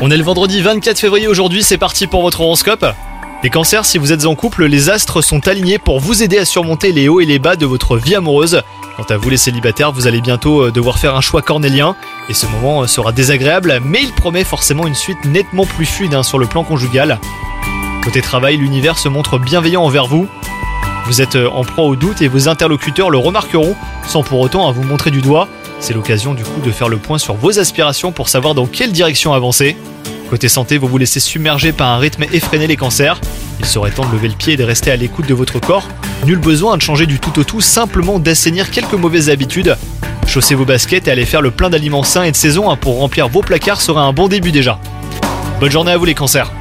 On est le vendredi 24 février aujourd'hui, c'est parti pour votre horoscope. Les cancers, si vous êtes en couple, les astres sont alignés pour vous aider à surmonter les hauts et les bas de votre vie amoureuse. Quant à vous les célibataires, vous allez bientôt euh, devoir faire un choix cornélien, et ce moment euh, sera désagréable, mais il promet forcément une suite nettement plus fluide hein, sur le plan conjugal. Côté travail, l'univers se montre bienveillant envers vous. Vous êtes euh, en proie au doute et vos interlocuteurs le remarqueront, sans pour autant à vous montrer du doigt. C'est l'occasion du coup de faire le point sur vos aspirations pour savoir dans quelle direction avancer. Côté santé, vous vous laissez submerger par un rythme effréné les cancers. Il serait temps de lever le pied et de rester à l'écoute de votre corps. Nul besoin de changer du tout au tout, simplement d'assainir quelques mauvaises habitudes. Chaussez vos baskets et allez faire le plein d'aliments sains et de saison hein, pour remplir vos placards serait un bon début déjà. Bonne journée à vous les cancers